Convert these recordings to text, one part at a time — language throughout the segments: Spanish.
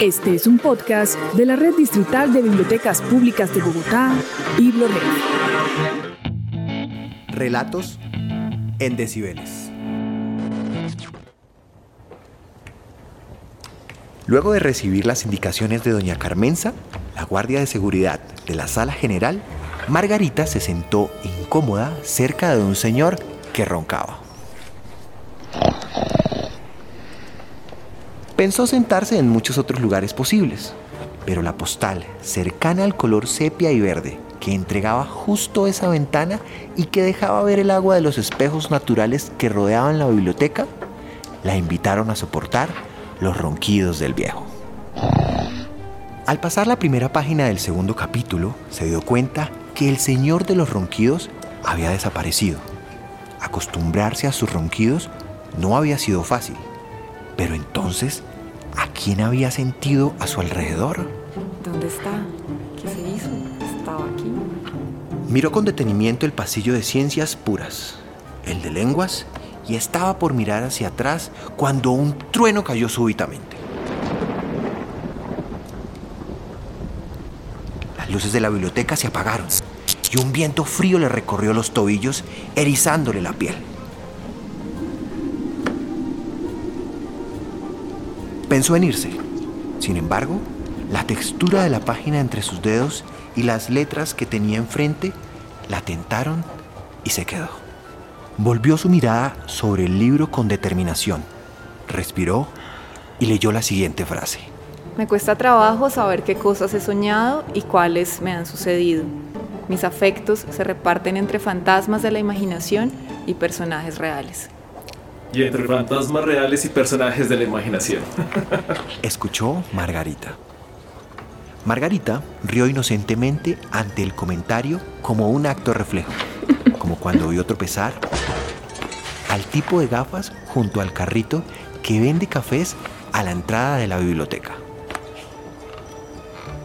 Este es un podcast de la Red Distrital de Bibliotecas Públicas de Bogotá, BibloRed. Relatos en decibeles. Luego de recibir las indicaciones de doña Carmenza, la guardia de seguridad de la sala general, Margarita se sentó incómoda cerca de un señor que roncaba. Pensó sentarse en muchos otros lugares posibles, pero la postal, cercana al color sepia y verde, que entregaba justo esa ventana y que dejaba ver el agua de los espejos naturales que rodeaban la biblioteca, la invitaron a soportar los ronquidos del viejo. Al pasar la primera página del segundo capítulo, se dio cuenta que el señor de los ronquidos había desaparecido. Acostumbrarse a sus ronquidos no había sido fácil. Pero entonces, ¿a quién había sentido a su alrededor? ¿Dónde está? ¿Qué se hizo? ¿Estaba aquí? Miró con detenimiento el pasillo de ciencias puras, el de lenguas, y estaba por mirar hacia atrás cuando un trueno cayó súbitamente. Las luces de la biblioteca se apagaron y un viento frío le recorrió los tobillos, erizándole la piel. Pensó en irse. Sin embargo, la textura de la página entre sus dedos y las letras que tenía enfrente la tentaron y se quedó. Volvió su mirada sobre el libro con determinación, respiró y leyó la siguiente frase. Me cuesta trabajo saber qué cosas he soñado y cuáles me han sucedido. Mis afectos se reparten entre fantasmas de la imaginación y personajes reales y entre fantasmas reales y personajes de la imaginación. Escuchó Margarita. Margarita rió inocentemente ante el comentario como un acto reflejo, como cuando vio tropezar al tipo de gafas junto al carrito que vende cafés a la entrada de la biblioteca.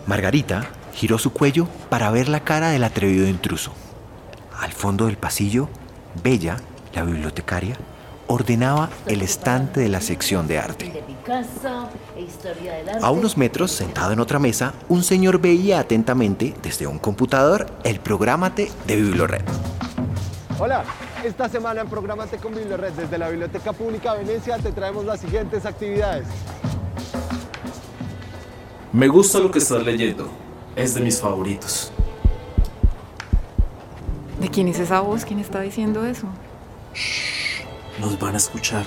Margarita giró su cuello para ver la cara del atrevido intruso. Al fondo del pasillo, Bella, la bibliotecaria, ordenaba el estante de la sección de arte. A unos metros, sentado en otra mesa, un señor veía atentamente desde un computador el Prográmate de BiblioRed. Hola, esta semana en Prográmate con BiblioRed desde la Biblioteca Pública Venecia te traemos las siguientes actividades. Me gusta lo que estás leyendo. Es de mis favoritos. ¿De quién es esa voz? ¿Quién está diciendo eso? Nos van a escuchar.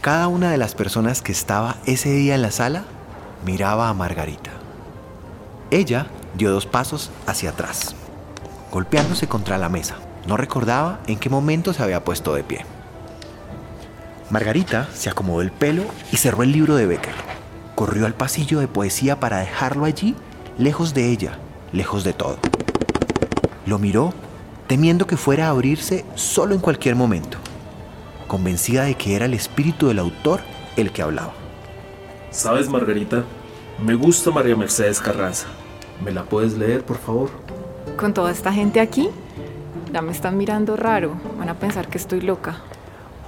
Cada una de las personas que estaba ese día en la sala miraba a Margarita. Ella dio dos pasos hacia atrás, golpeándose contra la mesa. No recordaba en qué momento se había puesto de pie. Margarita se acomodó el pelo y cerró el libro de Becker. Corrió al pasillo de poesía para dejarlo allí, lejos de ella, lejos de todo. Lo miró, temiendo que fuera a abrirse solo en cualquier momento convencida de que era el espíritu del autor el que hablaba. ¿Sabes, Margarita? Me gusta María Mercedes Carranza. ¿Me la puedes leer, por favor? ¿Con toda esta gente aquí? Ya me están mirando raro. Van a pensar que estoy loca.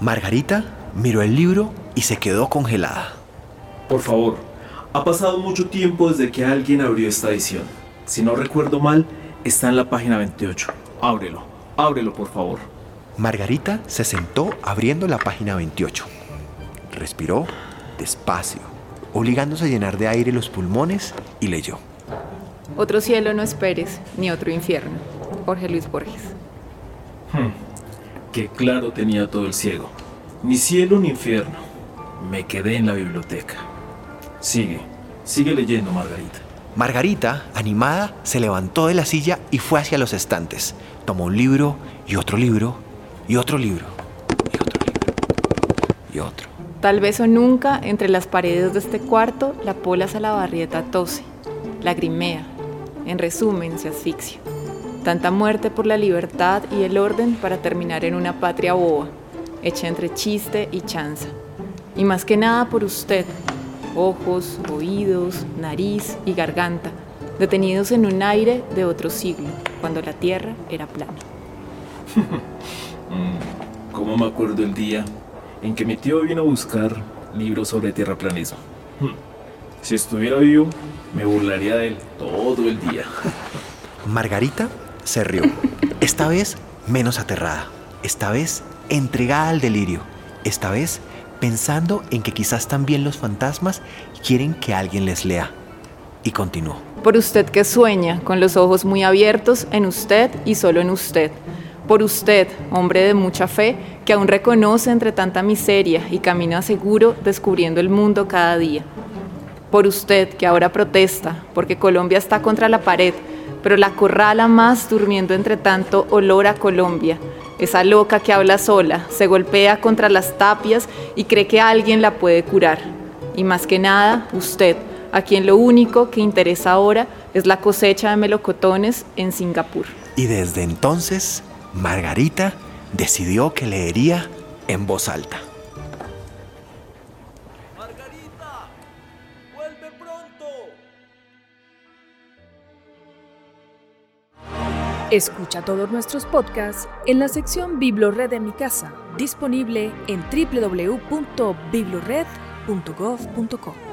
Margarita miró el libro y se quedó congelada. Por favor, ha pasado mucho tiempo desde que alguien abrió esta edición. Si no recuerdo mal, está en la página 28. Ábrelo, ábrelo, por favor. Margarita se sentó abriendo la página 28. Respiró despacio, obligándose a llenar de aire los pulmones y leyó. Otro cielo no esperes, ni otro infierno. Jorge Luis Borges. Hmm, qué claro tenía todo el ciego. Ni cielo ni infierno. Me quedé en la biblioteca. Sigue, sigue leyendo, Margarita. Margarita, animada, se levantó de la silla y fue hacia los estantes. Tomó un libro y otro libro y otro libro, y otro libro, y otro. Tal vez o nunca, entre las paredes de este cuarto, la pola salabarrieta tose, lagrimea, en resumen, se asfixia. Tanta muerte por la libertad y el orden para terminar en una patria boba, hecha entre chiste y chanza. Y más que nada por usted, ojos, oídos, nariz y garganta, detenidos en un aire de otro siglo, cuando la tierra era plana. Mm, ¿Cómo me acuerdo el día en que mi tío vino a buscar libros sobre tierraplanismo? Mm, Si estuviera vivo, me burlaría de él todo el día. Margarita se rió, esta vez menos aterrada, esta vez entregada al delirio, esta vez pensando en que quizás también los fantasmas quieren que alguien les lea. Y continuó. Por usted que sueña, con los ojos muy abiertos, en usted y solo en usted. Por usted, hombre de mucha fe, que aún reconoce entre tanta miseria y camina seguro descubriendo el mundo cada día. Por usted, que ahora protesta, porque Colombia está contra la pared, pero la corrala más durmiendo entre tanto olor a Colombia. Esa loca que habla sola, se golpea contra las tapias y cree que alguien la puede curar. Y más que nada, usted, a quien lo único que interesa ahora es la cosecha de melocotones en Singapur. Y desde entonces, Margarita decidió que leería en voz alta. Margarita, vuelve pronto. Escucha todos nuestros podcasts en la sección Biblored de mi casa, disponible en www.biblored.gov.co.